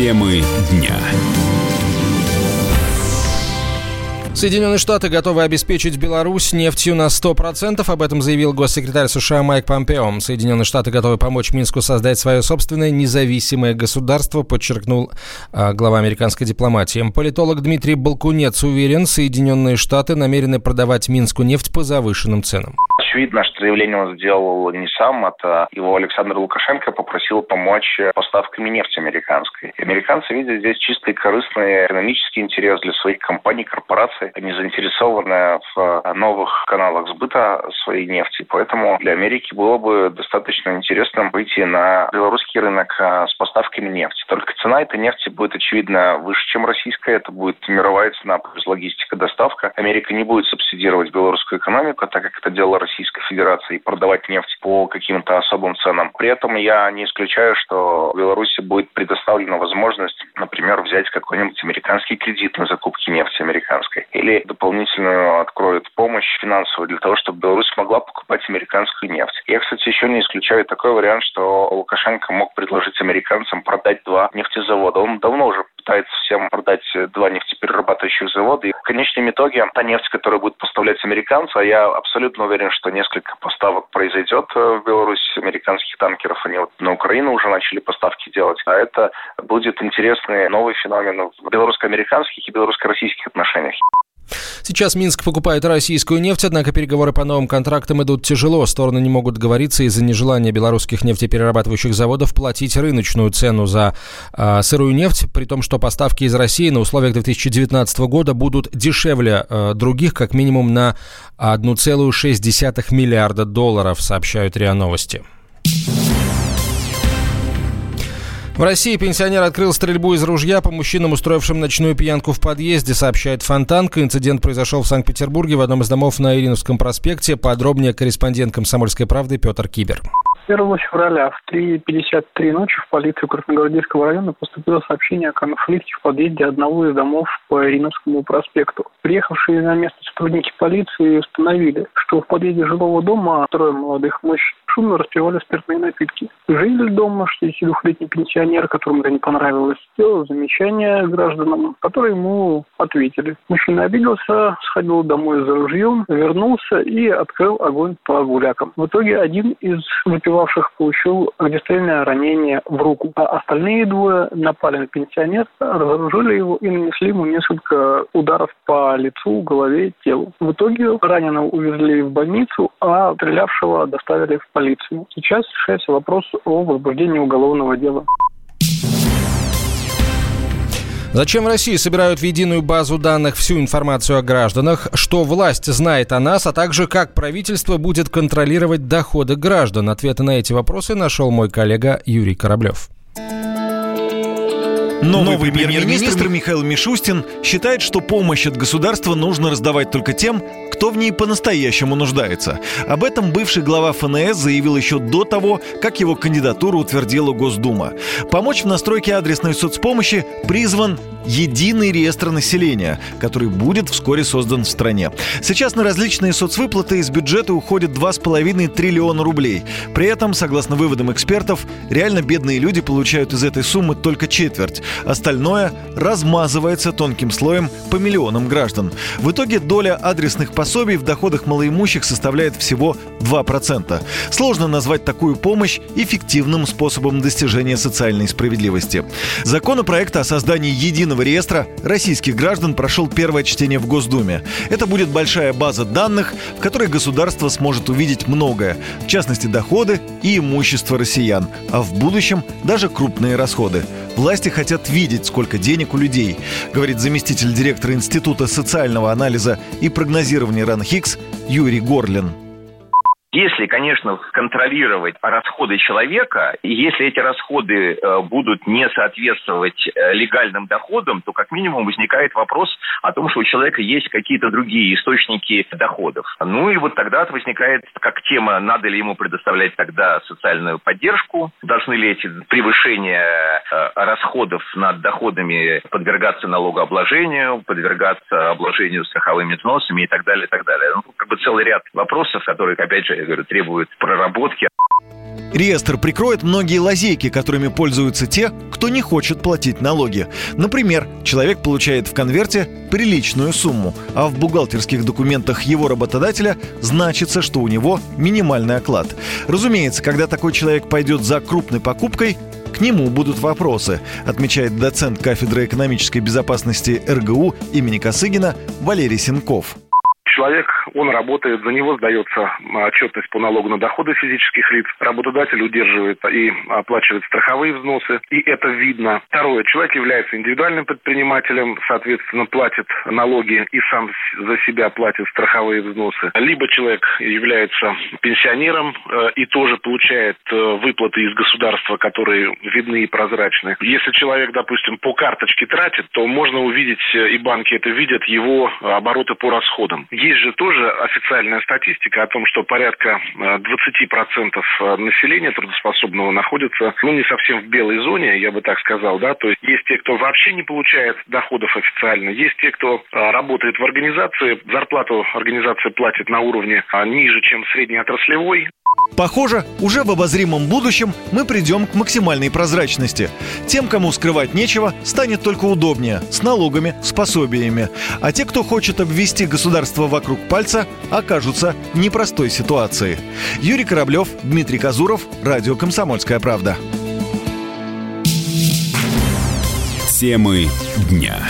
Темы дня. Соединенные Штаты готовы обеспечить Беларусь нефтью на 100%. Об этом заявил госсекретарь США Майк Помпео. Соединенные Штаты готовы помочь Минску создать свое собственное независимое государство, подчеркнул а, глава американской дипломатии. Политолог Дмитрий Балкунец уверен, Соединенные Штаты намерены продавать Минску нефть по завышенным ценам очевидно, что заявление он сделал не сам, это его Александр Лукашенко попросил помочь поставками нефти американской. Американцы видят здесь чистый корыстный экономический интерес для своих компаний, корпораций. Они заинтересованы в новых каналах сбыта своей нефти. Поэтому для Америки было бы достаточно интересно выйти на белорусский рынок а, с поставками нефти. Только цена этой нефти будет, очевидно, выше, чем российская. Это будет мировая цена плюс логистика, доставка. Америка не будет субсидировать белорусскую экономику, так как это делала Россия Российской Федерации и продавать нефть по каким-то особым ценам. При этом я не исключаю, что Беларуси будет предоставлена возможность, например, взять какой-нибудь американский кредит на закупки нефти американской или дополнительную откроют помощь финансовую для того, чтобы Беларусь могла покупать американскую нефть. Я, кстати, еще не исключаю такой вариант, что Лукашенко мог предложить американцам продать два нефтезавода. Он давно уже пытается всем продать два нефтеперерабатывающих завода. И в конечном итоге та нефть, которая будет поставлять американцы, а я абсолютно уверен, что несколько поставок произойдет э, в Беларусь американских танкеров. Они вот на Украину уже начали поставки делать. А это будет интересный новый феномен в белорусско-американских и белорусско-российских отношениях. Сейчас Минск покупает российскую нефть, однако переговоры по новым контрактам идут тяжело. Стороны не могут договориться из-за нежелания белорусских нефтеперерабатывающих заводов платить рыночную цену за э, сырую нефть, при том, что поставки из России на условиях 2019 года будут дешевле э, других, как минимум на 1,6 миллиарда долларов, сообщают РИА Новости. В России пенсионер открыл стрельбу из ружья по мужчинам, устроившим ночную пьянку в подъезде, сообщает Фонтанка. Инцидент произошел в Санкт-Петербурге в одном из домов на Ириновском проспекте. Подробнее корреспондент «Комсомольской правды» Петр Кибер. 1 февраля в 3.53 ночи в полицию Красногвардейского района поступило сообщение о конфликте в подъезде одного из домов по Ириновскому проспекту. Приехавшие на место сотрудники полиции установили, что в подъезде жилого дома трое молодых мужчин шумно распивали спиртные напитки. Житель дома, 62-летний пенсионер, которому это не понравилось, сделал замечание гражданам, которые ему ответили. Мужчина обиделся, сходил домой за ружьем, вернулся и открыл огонь по гулякам. В итоге один из выпивавших получил огнестрельное ранение в руку, а остальные двое напали на пенсионера, разоружили его и нанесли ему несколько ударов по лицу, голове, телу. В итоге раненого увезли в больницу, а стрелявшего доставили в полицию. Сейчас решается вопрос о возбуждении уголовного дела. Зачем в России собирают в единую базу данных всю информацию о гражданах, что власть знает о нас, а также как правительство будет контролировать доходы граждан? Ответы на эти вопросы нашел мой коллега Юрий Кораблев. Новый, Новый премьер-министр Михаил Мишустин считает, что помощь от государства нужно раздавать только тем, кто в ней по-настоящему нуждается. Об этом бывший глава ФНС заявил еще до того, как его кандидатуру утвердила Госдума. Помочь в настройке адресной соцпомощи призван единый реестр населения, который будет вскоре создан в стране. Сейчас на различные соцвыплаты из бюджета уходит 2,5 триллиона рублей. При этом, согласно выводам экспертов, реально бедные люди получают из этой суммы только четверть. Остальное размазывается тонким слоем по миллионам граждан. В итоге доля адресных пособий в доходах малоимущих составляет всего 2%. Сложно назвать такую помощь эффективным способом достижения социальной справедливости. Законопроект о создании единого реестра российских граждан прошел первое чтение в Госдуме. Это будет большая база данных, в которой государство сможет увидеть многое, в частности доходы и имущество россиян, а в будущем даже крупные расходы. Власти хотят видеть, сколько денег у людей, говорит заместитель директора Института социального анализа и прогнозирования РАНХИКС Юрий Горлин. Если, конечно, контролировать расходы человека, и если эти расходы э, будут не соответствовать э, легальным доходам, то как минимум возникает вопрос о том, что у человека есть какие-то другие источники доходов. Ну и вот тогда возникает как тема, надо ли ему предоставлять тогда социальную поддержку, должны ли эти превышения э, расходов над доходами подвергаться налогообложению, подвергаться обложению страховыми взносами и так далее, и так далее. Ну, как бы целый ряд вопросов, которые, опять же, я говорю, требует проработки. Реестр прикроет многие лазейки, которыми пользуются те, кто не хочет платить налоги. Например, человек получает в конверте приличную сумму, а в бухгалтерских документах его работодателя значится, что у него минимальный оклад. Разумеется, когда такой человек пойдет за крупной покупкой, к нему будут вопросы, отмечает доцент кафедры экономической безопасности РГУ имени Косыгина Валерий Сенков человек, он работает, за него сдается отчетность по налогу на доходы физических лиц, работодатель удерживает и оплачивает страховые взносы, и это видно. Второе, человек является индивидуальным предпринимателем, соответственно, платит налоги и сам за себя платит страховые взносы. Либо человек является пенсионером э, и тоже получает э, выплаты из государства, которые видны и прозрачны. Если человек, допустим, по карточке тратит, то можно увидеть, э, и банки это видят, его обороты по расходам. Же тоже официальная статистика о том, что порядка 20% э, э, населения трудоспособного находится, ну, не совсем в белой зоне, я бы так сказал, да, то есть есть те, кто вообще не получает доходов официально, есть те, кто э, работает в организации, зарплату организация платит на уровне ниже, чем среднеотраслевой, Похоже, уже в обозримом будущем мы придем к максимальной прозрачности. Тем, кому скрывать нечего, станет только удобнее, с налогами, с пособиями. А те, кто хочет обвести государство вокруг пальца, окажутся в непростой ситуации. Юрий Кораблев, Дмитрий Казуров, Радио «Комсомольская правда». Темы дня.